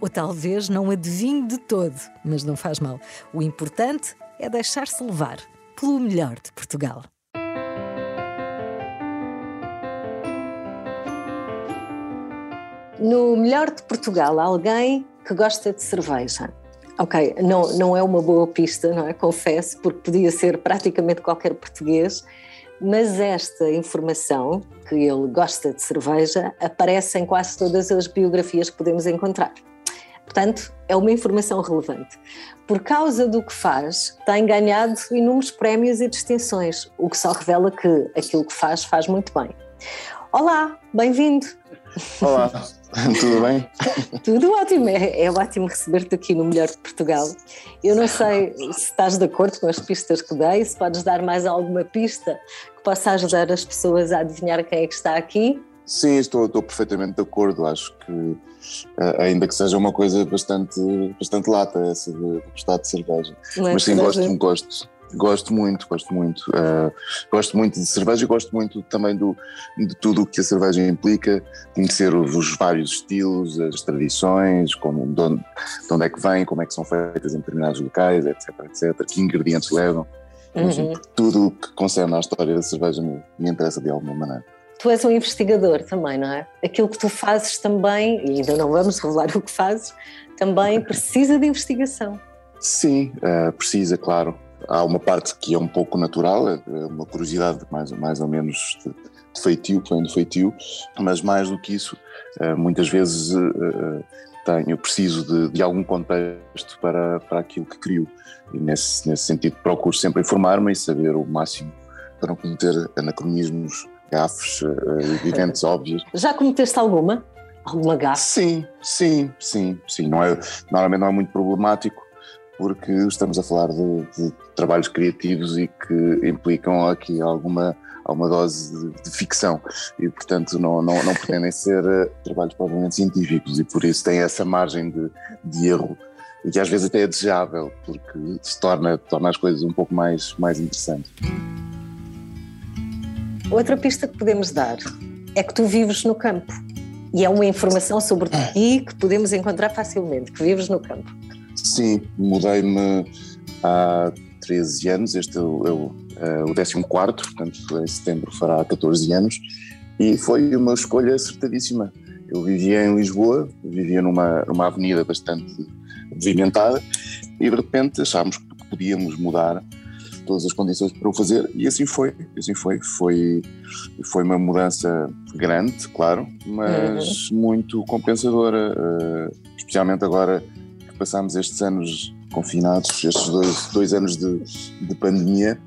ou talvez não adivinhe de todo, mas não faz mal. O importante é deixar-se levar pelo melhor de Portugal. No melhor de Portugal, alguém que gosta de cerveja. Ok, não, não é uma boa pista, não é? Confesso, porque podia ser praticamente qualquer português, mas esta informação, que ele gosta de cerveja, aparece em quase todas as biografias que podemos encontrar. Portanto, é uma informação relevante. Por causa do que faz, tem ganhado inúmeros prémios e distinções, o que só revela que aquilo que faz, faz muito bem. Olá, bem-vindo! Olá, tudo bem? Tudo ótimo, é, é ótimo receber-te aqui no Melhor de Portugal. Eu não sei se estás de acordo com as pistas que dei, se podes dar mais alguma pista que possa ajudar as pessoas a adivinhar quem é que está aqui. Sim, estou, estou perfeitamente de acordo. Acho que, eh, ainda que seja uma coisa bastante, bastante lata, essa de, gostar de cerveja. Não é Mas sim, gosto, gosto. Gosto muito, gosto muito. Eh, gosto muito de cerveja e gosto muito também do, de tudo o que a cerveja implica, conhecer os, os vários estilos, as tradições, como, de, onde, de onde é que vêm, como é que são feitas em determinados locais, etc, etc, que ingredientes levam. Enfim, Uhum. tudo o que concerne à história da cerveja me, me interessa de alguma maneira. Tu és um investigador também, não é? Aquilo que tu fazes também, e ainda não vamos revelar o que fazes, também precisa de investigação. Sim, eh, precisa, claro. Há uma parte que é um pouco natural, é é uma curiosidade mais, mais ou menos de, de feitio, do feitio, mas mais do que isso, eh, muitas vezes eh, tenho, preciso de, de algum contexto para, para aquilo que crio. E nesse, nesse sentido procuro sempre informar-me e saber o máximo para não cometer anacronismos, gafes, eh, evidentes óbvios. Já cometeste alguma? Alguma gafe? Sim, sim, sim, sim. Não é, normalmente não é muito problemático porque estamos a falar de, de trabalhos criativos e que implicam aqui alguma, alguma dose de, de ficção e, portanto, não, não, não pretendem ser eh, trabalhos provavelmente científicos e por isso tem essa margem de, de erro e que às vezes até é desejável porque se torna, torna as coisas um pouco mais, mais interessantes. Outra pista que podemos dar é que tu vives no campo. E é uma informação sobre ti que podemos encontrar facilmente, que vives no campo. Sim, mudei-me há 13 anos, este é o, é o, é o 14, portanto em setembro fará 14 anos, e foi uma escolha acertadíssima. Eu vivia em Lisboa, vivia numa, numa avenida bastante movimentada, e de repente achámos que podíamos mudar todas as condições para o fazer, e assim foi, assim foi. Foi, foi uma mudança grande, claro, mas muito compensadora, eh, especialmente agora que passamos estes anos confinados, estes dois, dois anos de, de pandemia,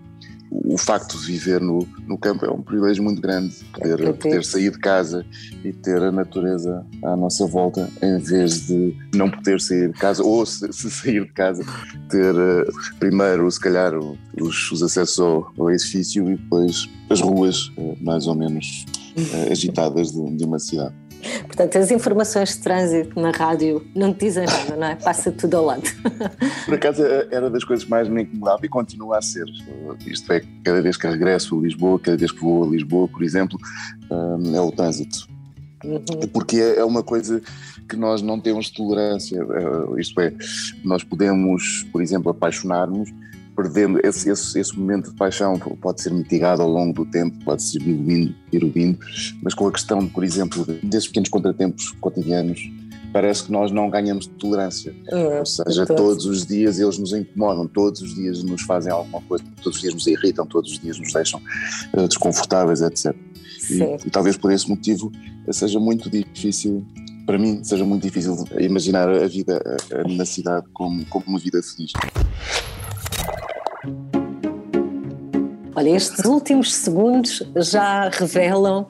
o facto de viver no, no campo é um privilégio muito grande, poder, É, poder sair de casa e ter a natureza à nossa volta, em vez de não poder sair de casa, ou se, se sair de casa, ter eh, primeiro, se calhar, os, os acessos ao, ao edifício e depois as ruas eh, mais ou menos eh, agitadas de, de uma cidade. Portanto, as informações de trânsito na rádio não te dizem nada, não é? Passa tudo ao lado. Por acaso eh, era das coisas mais me incomodava e continua a ser. Isto é, cada vez que regresso a Lisboa, cada vez que vou a Lisboa, por exemplo, eh, é o trânsito. Uhum. Porque é é uma coisa que nós não temos tolerância. eh, Isto é, nós podemos, por exemplo, apaixonar-nos, perdendo esse, esse, esse momento de paixão pode ser mitigado ao longo do tempo, pode ser diluindo, erudindo, mas com a questão, por exemplo, desses pequenos contratempos cotidianos parece que nós não ganhamos tolerância. Hum, Ou seja, então- todos os dias eles nos incomodam, todos os dias nos fazem alguma coisa, todos os dias nos irritam, todos os dias nos deixam eh, desconfortáveis, etc. E, e talvez por esse motivo seja muito difícil, para mim, seja muito difícil imaginar a vida eh, na cidade como, como uma vida feliz. Olha, estes últimos segundos já revelam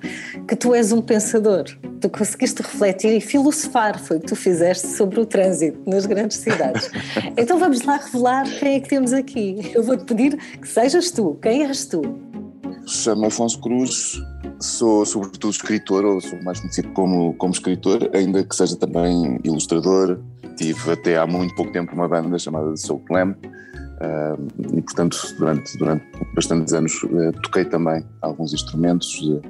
que tu és um pensador. Tu conseguiste refletir e filosofar, foi o que tu fizeste sobre o trânsito nas grandes cidades. Então vamos lá revelar quem é que temos aqui. Eu vou-te pedir que sejas tu. Quem és tu? Chamo Afonso Cruz, sou sobretudo escritor, ou sou mais conhecido como, como escritor, ainda que seja também ilustrador. Tive até há muito pouco tempo uma banda chamada Soul Clam, e portanto durante, durante bastantes anos eh, toquei também alguns instrumentos. eh,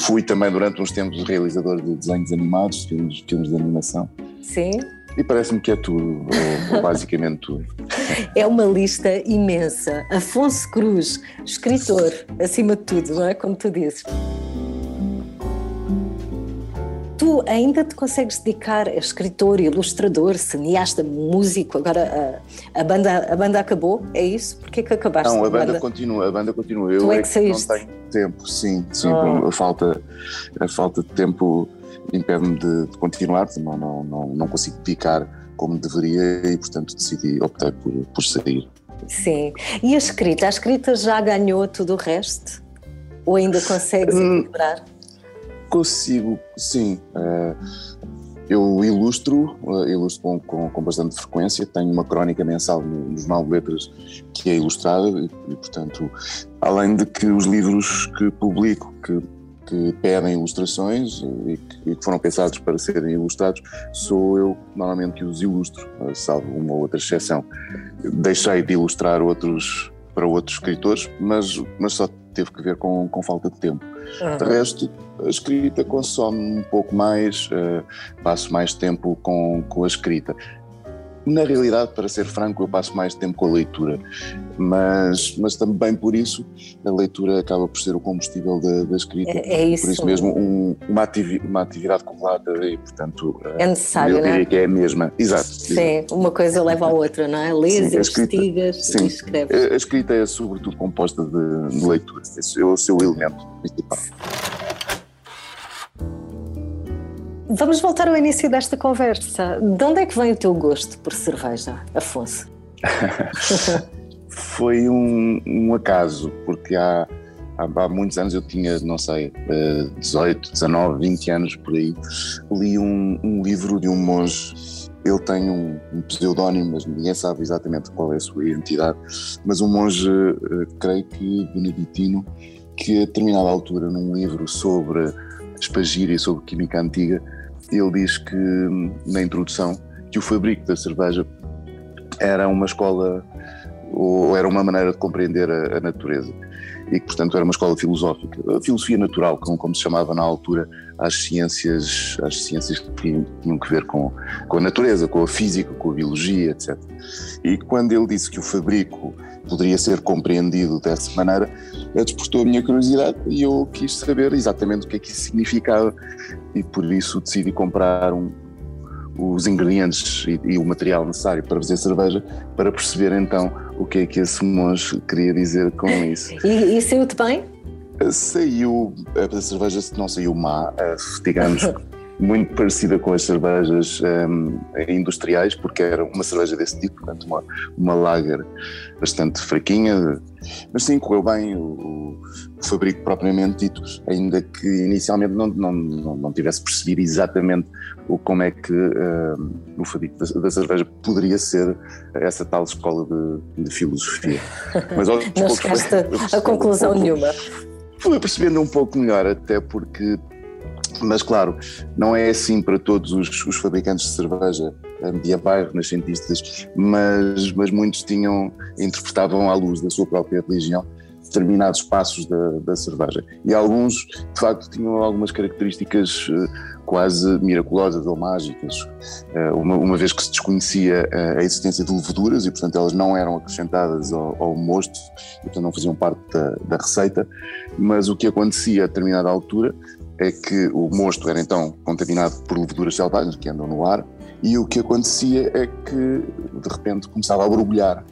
fui também durante uns tempos realizador de desenhos animados, filmes, filmes de animação. Sim. E parece-me que é tudo, ou- ou basicamente tudo. É uma lista imensa. Afonso Cruz, escritor, acima de tudo, não é? Como tu dizes. Tu ainda te consegues dedicar a escritor, ilustrador, cineasta, músico? Agora a, a banda, a banda acabou, é isso? Porquê que acabaste Não, a a banda continua, a banda continua. Eu Tu é que não saíste. tenho tempo, sim, sim. Ah. A, falta, a falta de tempo impede-me de, de continuar, não, não, não, não consigo dedicar como deveria e, portanto, decidi, optei por, por sair. Sim. E a escrita? A escrita já ganhou tudo o resto? Ou ainda consegues Hum. equilibrar? Consigo, sim. eh, eu ilustro, eh, ilustro com, com, com bastante frequência. Tenho uma crónica mensal no, no Jornal de Letras que é ilustrada e, e, portanto, além de que os livros que publico, que, que pedem ilustrações e que, e que foram pensados para serem ilustrados, sou eu normalmente que os ilustro, eh, salvo uma ou outra exceção. Deixei de ilustrar outros para outros escritores, mas, mas só teve que ver com, com falta de tempo. De resto, a escrita consome um pouco mais, eh, passo mais tempo com, com a escrita. Na realidade, para ser franco, eu passo mais tempo com a leitura, mas, mas também por isso a leitura acaba por ser o combustível da, da escrita. É, é isso. Por isso mesmo, um- uma, ativi- uma atividade correlata e, portanto, eh, É necessário, eu não diria é? que é a mesma. Exato. exato. Sim, uma coisa leva à outra, não é? Lês, Sim, escrita- investigas sim. e escreves. A a escrita é sobretudo composta de, de leitura, esse é o seu elemento principal. Vamos voltar ao início desta conversa. De onde é que vem o teu gosto por cerveja, Afonso? Foi um, um acaso, porque há, há, há muitos anos eu tinha, não sei, eh, 18, 19, 20 anos por aí, li um, um livro de um monge. Ele tem um, um pseudónimo, mas ninguém sabe exatamente qual é a sua identidade. Mas um monge, eh, creio que beneditino, que a determinada altura, num livro sobre espagira e sobre química antiga, ele diz que, na introdução, que o fabrico da cerveja era uma escola ou era uma maneira de compreender a, a natureza e que, portanto, era uma escola filosófica, a filosofia natural, como, como se chamava na altura às ciências, às ciências que tinham, tinham que ver com, com a natureza, com a física, com a biologia, etc. E quando ele disse que o fabrico poderia ser compreendido dessa maneira, despertou a minha curiosidade e eu quis saber exatamente o que é que isso significava e por isso decidi comprar um, os ingredientes e, e o material necessário para fazer cerveja para perceber então o que é que esse monge queria dizer com isso. E, e saiu-te bem? Saiu, a cerveja não saiu má, eh, digamos, muito parecida com as cervejas um, industriais, porque era uma cerveja desse tipo, portanto uma, uma lager bastante fraquinha, mas sim, correu bem o, o fabrico propriamente dito, ainda que inicialmente não, não, não, não tivesse percebido exatamente o, como é que um, o fabrico da, da, cerveja poderia ser essa tal escola de, de filosofia. Mas, aos não chegaste a, conclusão um nenhuma. Fui percebendo um pouco melhor, até porque mas claro, não é assim para todos os, os fabricantes de cerveja medievais, renascentistas, mas, mas muitos tinham, interpretavam à luz da sua própria religião determinados passos da, da cerveja. E alguns, de facto, tinham algumas características uh, quase miraculosas ou mágicas, uh, uma, uma, vez que se desconhecia a existência de leveduras e, portanto, elas não eram acrescentadas ao, ao mosto e, portanto, não faziam parte da, da receita, mas o que acontecia a determinada altura é que o mosto era então contaminado por leveduras selvagens que andam no ar E o que acontecia é que de repente começava a borbulhar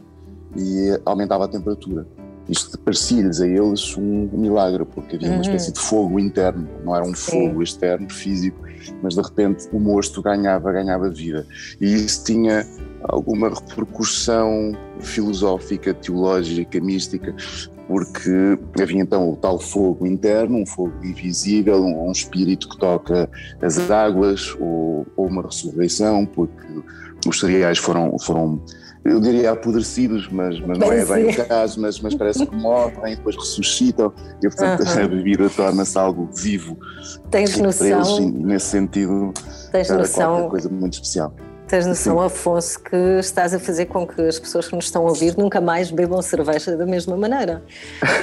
e aumentava a temperatura. Isto parecia-lhes a eles um milagre, porque havia uma uhum. espécie de fogo interno, não era um Sim. fogo externo, físico, mas de repente o mosto ganhava, ganhava vida. E isso tinha alguma repercussão filosófica, teológica, mística, porque havia então o tal fogo interno, um fogo invisível, um, um espírito que toca as águas, ou, ou, uma ressurreição, porque os cereais foram, foram eu diria apodrecidos, mas, mas não é bem o caso, mas, mas parece que morrem e depois ressuscitam, e portanto uhum. a bebida torna-se algo vivo. Tens noção? Eles, nesse sentido, tens noção, coisa muito especial. Tens noção, Sim. Afonso, que estás a fazer com que as pessoas que nos estão a ouvir nunca mais bebam cerveja da mesma maneira.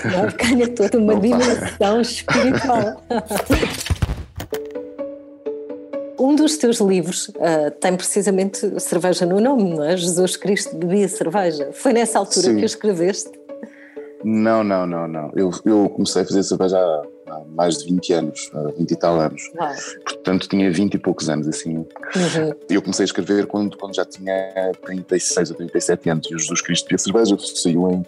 Não, ganha toda uma dimensão espiritual. Um dos teus livros uh, tem precisamente cerveja no nome, não é? Jesus Cristo bebia cerveja. Foi nessa altura Sim. que o escreveste? Não, não, não, não. Eu, eu comecei a fazer cerveja há, há mais de 20 anos, há 20 e tal anos. Ah. Portanto, tinha 20 e poucos anos, assim. Uhum. Eu comecei a escrever quando, quando já tinha 36 ou 37 anos. E o Jesus Cristo bebia cerveja saiu em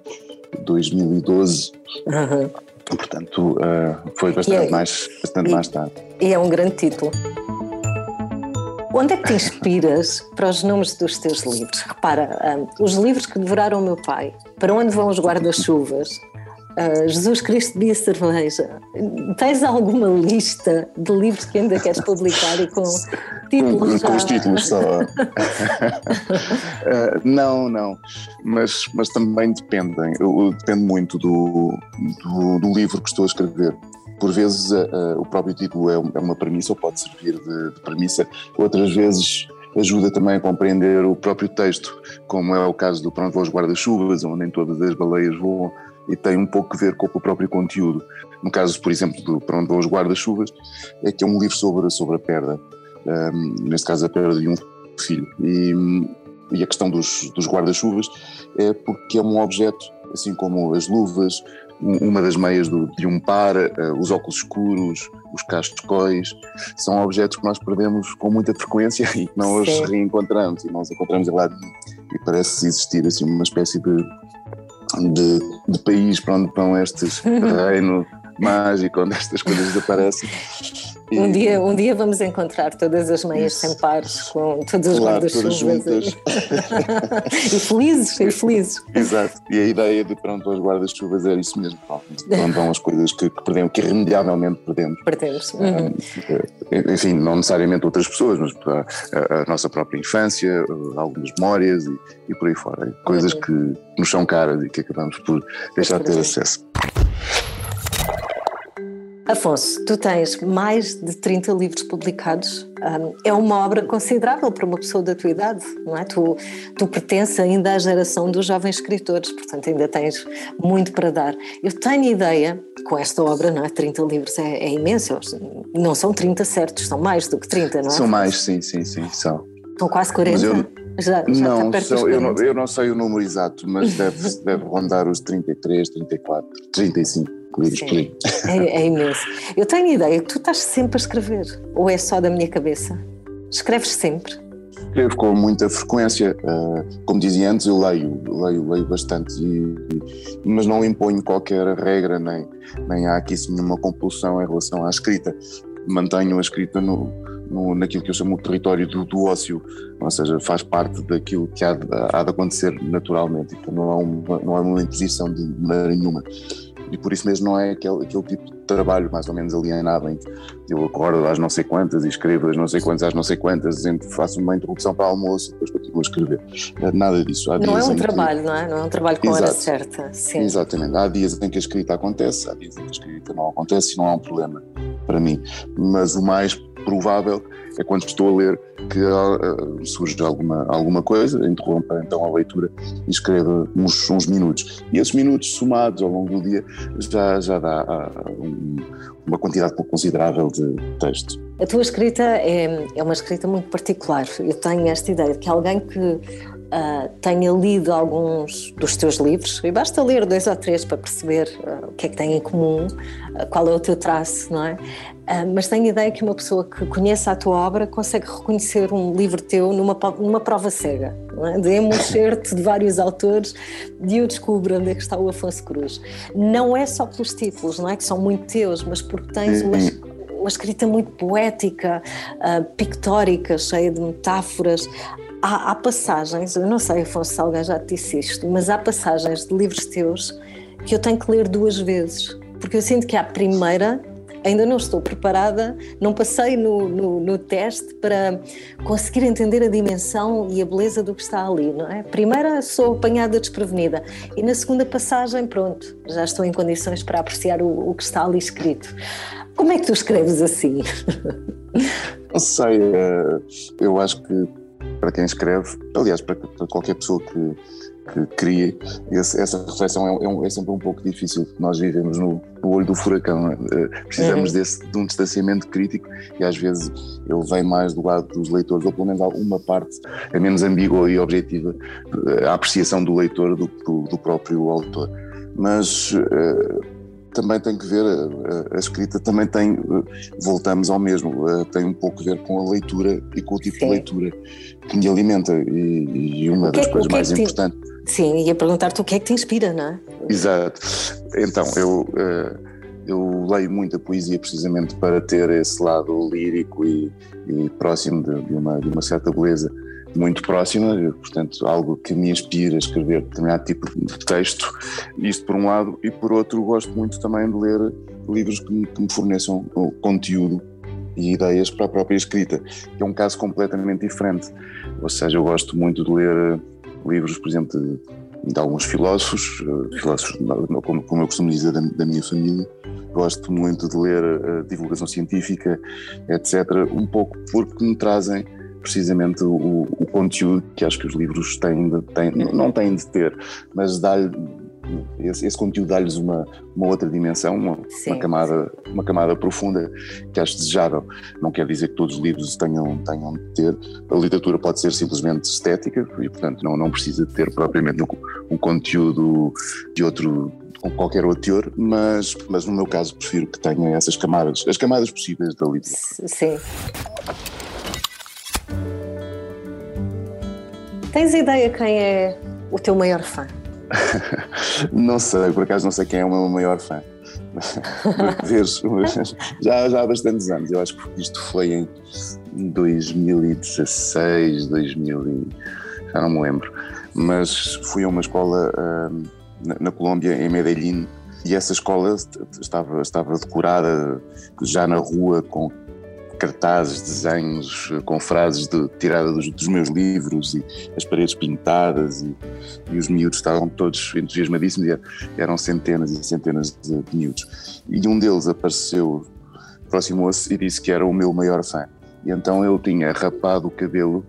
2012. Uhum. Portanto, uh, foi bastante, é, mais, bastante e, mais tarde. E é um grande título. Onde é que te inspiras para os nomes dos teus livros? Repara, um, os livros que devoraram o meu pai, Para onde vão os guarda-chuvas, uh, Jesus Cristo bebia cerveja. Tens alguma lista de livros que ainda queres publicar e com títulos? Com, com os títulos só. uh, não, não. Mas, mas também dependem. Depende muito do, do, do livro que estou a escrever. Por vezes uh, o próprio título é, é uma premissa ou pode servir de, de premissa, outras vezes ajuda também a compreender o próprio texto, como é o caso do Pronto Voos Guarda-Chuvas, onde nem todas as baleias voam, e tem um pouco a ver com o próprio conteúdo. No caso, por exemplo, do Pronto Voos Guarda-Chuvas, é que é um livro sobre, sobre a perda, um, neste caso a perda de um filho. E, e a questão dos, dos guarda-chuvas é porque é um objeto, assim como as luvas, uma das meias do, de um par, uh, os óculos escuros, os cascóis, são objetos que nós perdemos com muita frequência e que não os reencontramos e nós encontramos em lado e parece existir assim uma espécie de, de, de país para onde vão estes reino mágico onde estas coisas desaparecem um, dia, um dia vamos encontrar todas as meias Isso. sem pares, com todos os claro, guarda-chuvas. e felizes, e felizes. Exato. E a ideia de pronto, as guarda-chuvas é isso mesmo. Pronto, as coisas que, que perdemos, que irremediavelmente perdemos. Perdemos. Uhum. Enfim, não necessariamente outras pessoas, mas a, a nossa própria infância, algumas memórias e, e por aí fora. Coisas uhum. que nos são caras e que acabamos por deixar de ter acesso. Afonso, tu tens mais de 30 livros publicados. é uma obra considerável para uma pessoa da tua idade, não é? Tu, tu pertences ainda à geração dos jovens escritores, portanto ainda tens muito para dar. Eu tenho ideia, com esta obra, não é? 30 livros é, é imenso. Não são 30 certos, são mais do que 30, não é? São mais, sim, sim, sim, são. São quase 40. Eu, já, já não, são, eu não, eu não sei o número exato, mas deve, deve rondar os 33, 34, 35 livros por aí. É, é imenso. Eu tenho ideia que tu estás sempre a escrever, ou é só da minha cabeça? Escreves sempre? Escrevo com muita frequência. Uh, como dizia antes, eu leio, leio, leio bastante, e, mas não imponho qualquer regra, nem, nem há aqui assim, nenhuma compulsão em relação à escrita. Mantenho a escrita no, no, naquilo que eu chamo o território do, do, ócio, ou seja, faz parte daquilo que há de, há de acontecer naturalmente, então não há uma, não há uma imposição de maneira nenhuma e por isso mesmo não é aquele, aquele tipo de trabalho mais ou menos alienado em que eu acordo às não sei quantas e escrevo às não sei quantas às não sei quantas, faço uma interrupção para almoço e depois continuo a escrever. Nada disso. Há não é um trabalho, que... não é? Não é um trabalho com a hora certa. Sim. Exatamente. Há dias em que a escrita acontece, há dias em que a escrita não acontece e não há um problema para mim. Mas o mais provável é quando estou a ler que uh, surge alguma, alguma coisa, interrompa então a leitura e escreva uns, uns minutos. E esses minutos somados ao longo do dia já, já dá uh, um, uma quantidade considerável de texto. A tua escrita é, é uma escrita muito particular. Eu tenho esta ideia de que alguém que uh, tenha lido alguns dos teus livros, e basta ler dois ou três para perceber uh, o que é que têm em comum, uh, qual é o teu traço, não é? mas tenho a ideia que uma pessoa que conheça a tua obra consegue reconhecer um livro teu numa, numa prova cega, não é? De um certo de vários autores e eu descubro onde é que está o Afonso Cruz. Não é só pelos títulos, não é? Que são muito teus, mas porque tens uma uma escrita muito poética, uh, pictórica, cheia de metáforas há, há, passagens, eu não sei, Afonso Salgueiro já te disse isto, mas há passagens de livros teus que eu tenho que ler duas vezes, porque eu sinto que à primeira ainda não estou preparada, não passei no, no, no, teste para conseguir entender a dimensão e a beleza do que está ali, não é? Primeira sou apanhada desprevenida e na segunda passagem, pronto, já estou em condições para apreciar o, o que está ali escrito. Como é que tu escreves assim? Não sei, eh, eu acho que para quem escreve, aliás, para, qualquer pessoa que, que cria, esse, essa reflexão é, é, é, sempre um pouco difícil. Nós vivemos no, no olho do furacão, é? precisamos uhum. desse, de um distanciamento crítico e às vezes ele vem mais do lado dos leitores, ou pelo menos alguma parte é menos ambígua e objetiva, a apreciação do leitor do, do, do próprio autor. Mas. Também tem que ver, a, a, escrita também tem, voltamos ao mesmo, tem um pouco a ver com a leitura e com o tipo Sim. de leitura que me alimenta e, e uma das é, coisas mais é importantes. Sim, ia perguntar-te o que é que te inspira, não é? Exato. Então, eu, eh, eu leio muita poesia precisamente para ter esse lado lírico e, e próximo de, de, uma, de uma certa beleza muito próxima, portanto, algo que me inspira a escrever determinado tipo de texto. Isto por um lado, e por outro, gosto muito também de ler livros que me, que me forneçam conteúdo e ideias para a própria escrita, que é um caso completamente diferente. Ou seja, eu gosto muito de ler livros, por exemplo, de, de alguns filósofos, eh, filósofos como, como eu costumo dizer, da, da minha família. Gosto muito de ler a divulgação científica, etc., um pouco porque me trazem precisamente o, o conteúdo que acho que os livros têm, de, têm não têm de ter, mas dá-lhe esse, esse, conteúdo dá-lhes uma, uma outra dimensão, uma, uma, camada, uma camada profunda que acho desejável. Não quer dizer que todos os livros tenham, tenham de ter. A literatura pode ser simplesmente estética e, portanto, não, não precisa de ter propriamente um, um conteúdo de outro com qualquer outro teor, mas, mas no meu caso prefiro que tenha essas camadas, as camadas possíveis da literatura. Sim. Tens ideia quem é o teu maior fã? não sei, por acaso não sei quem é o meu maior fã. já, já há bastantes anos, eu acho que isto foi em 2016, 2000 e, já não me lembro, mas fui a uma escola uh, na, na Colômbia, em Medellín, e essa escola estava, estava decorada já na rua com cartazes, desenhos com frases de, tiradas dos, dos, meus livros e as paredes pintadas e, e os miúdos estavam todos entusiasmadíssimos e eram centenas e centenas de, de miúdos. E um deles apareceu, aproximou-se e disse que era o meu maior fã. E então eu tinha rapado o cabelo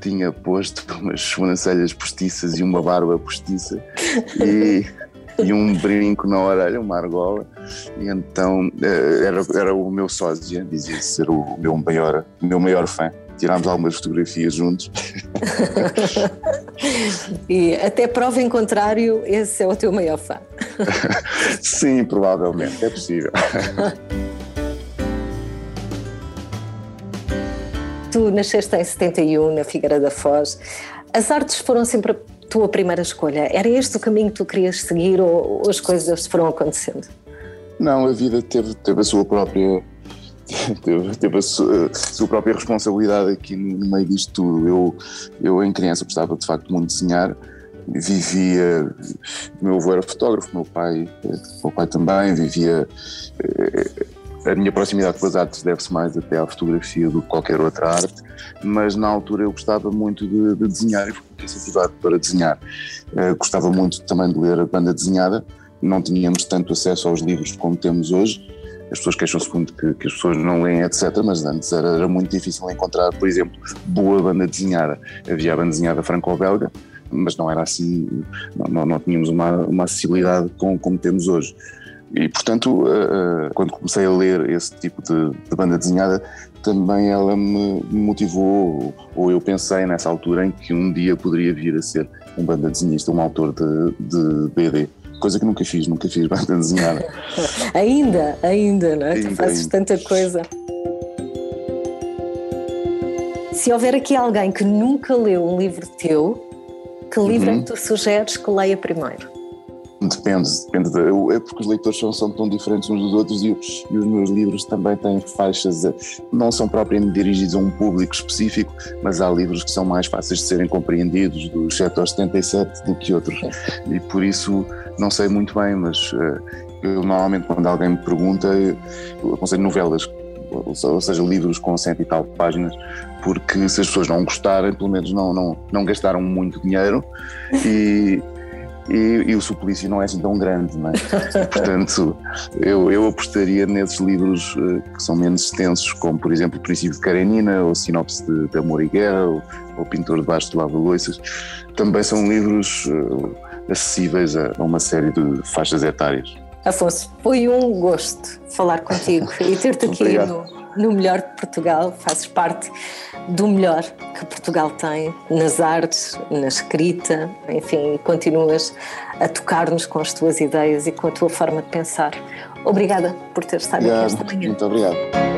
tinha posto umas sobrancelhas postiças e uma barba postiça e e um brinco na orelha, uma argola, e então eh, era, era o meu sósia, dizia ser o meu maior, meu maior fã. Tirámos algumas fotografias juntos. e até prova em contrário, esse é o teu maior fã. Sim, provavelmente, é possível. tu nasceste em 71 na Figueira da Foz. As artes foram sempre tua primeira escolha? Era este o caminho que tu querias seguir ou, ou as coisas foram acontecendo? Não, a vida teve, teve a sua própria teve, teve a, sua, sua, própria responsabilidade aqui no meio disto tudo. Eu, eu em criança gostava de facto muito de desenhar, vivia, meu avô era fotógrafo, meu pai, meu pai também, vivia eh, a minha proximidade com as artes deve-se mais até à fotografia do que qualquer outra arte, mas na altura eu gostava muito de, de desenhar e fui incentivado para desenhar. Uh, gostava muito também de ler a banda desenhada, não tínhamos tanto acesso aos livros como temos hoje. As pessoas queixam-se muito que, que, as pessoas não leem, etc. Mas antes era, era muito difícil encontrar, por exemplo, boa banda desenhada. Havia a banda desenhada franco-belga, mas não era assim, não, não, não tínhamos uma, uma acessibilidade com, como temos hoje. E, portanto, quando comecei a ler esse tipo de, de banda desenhada, também ela me motivou, ou eu pensei nessa altura em que um dia poderia vir a ser um banda desenhista, um autor de, de BD. Coisa que nunca fiz, nunca fiz banda desenhada. ainda, ainda, não é? Ainda, tu fazes ainda. tanta coisa. Se houver aqui alguém que nunca leu um livro teu, que livro uhum. é que tu sugeres que leia primeiro? Depende, depende. De, eu, é porque os leitores são, são tão diferentes uns dos outros e, e, os meus livros também têm faixas, eh, não são propriamente dirigidos a um público específico, mas há livros que são mais fáceis de serem compreendidos, dos 7 aos 77, do que outros. E por isso não sei muito bem, mas uh, eu normalmente quando alguém me pergunta, eu aconselho novelas ou seja, livros com cento e tal páginas, porque se as pessoas não gostarem, pelo menos não, não, não gastaram muito dinheiro e, e, e, o suplício não é assim tão grande, não é? Portanto, eu, eu apostaria nesses livros uh, que são menos extensos, como por exemplo O Princípio de Karenina, ou Sinopse de, de Amor e Guerra, ou, ou Pintor debaixo de Lava Loiças. Também são livros uh, acessíveis a uma série de faixas etárias. Afonso, foi um gosto falar contigo e ter-te aqui no, no Melhor de Portugal. Fazes parte do melhor que Portugal tem nas artes, na escrita, enfim, continuas a tocar-nos com as tuas ideias e com a tua forma de pensar. Obrigada por ter estado obrigado, aqui esta manhã. Muito obrigado.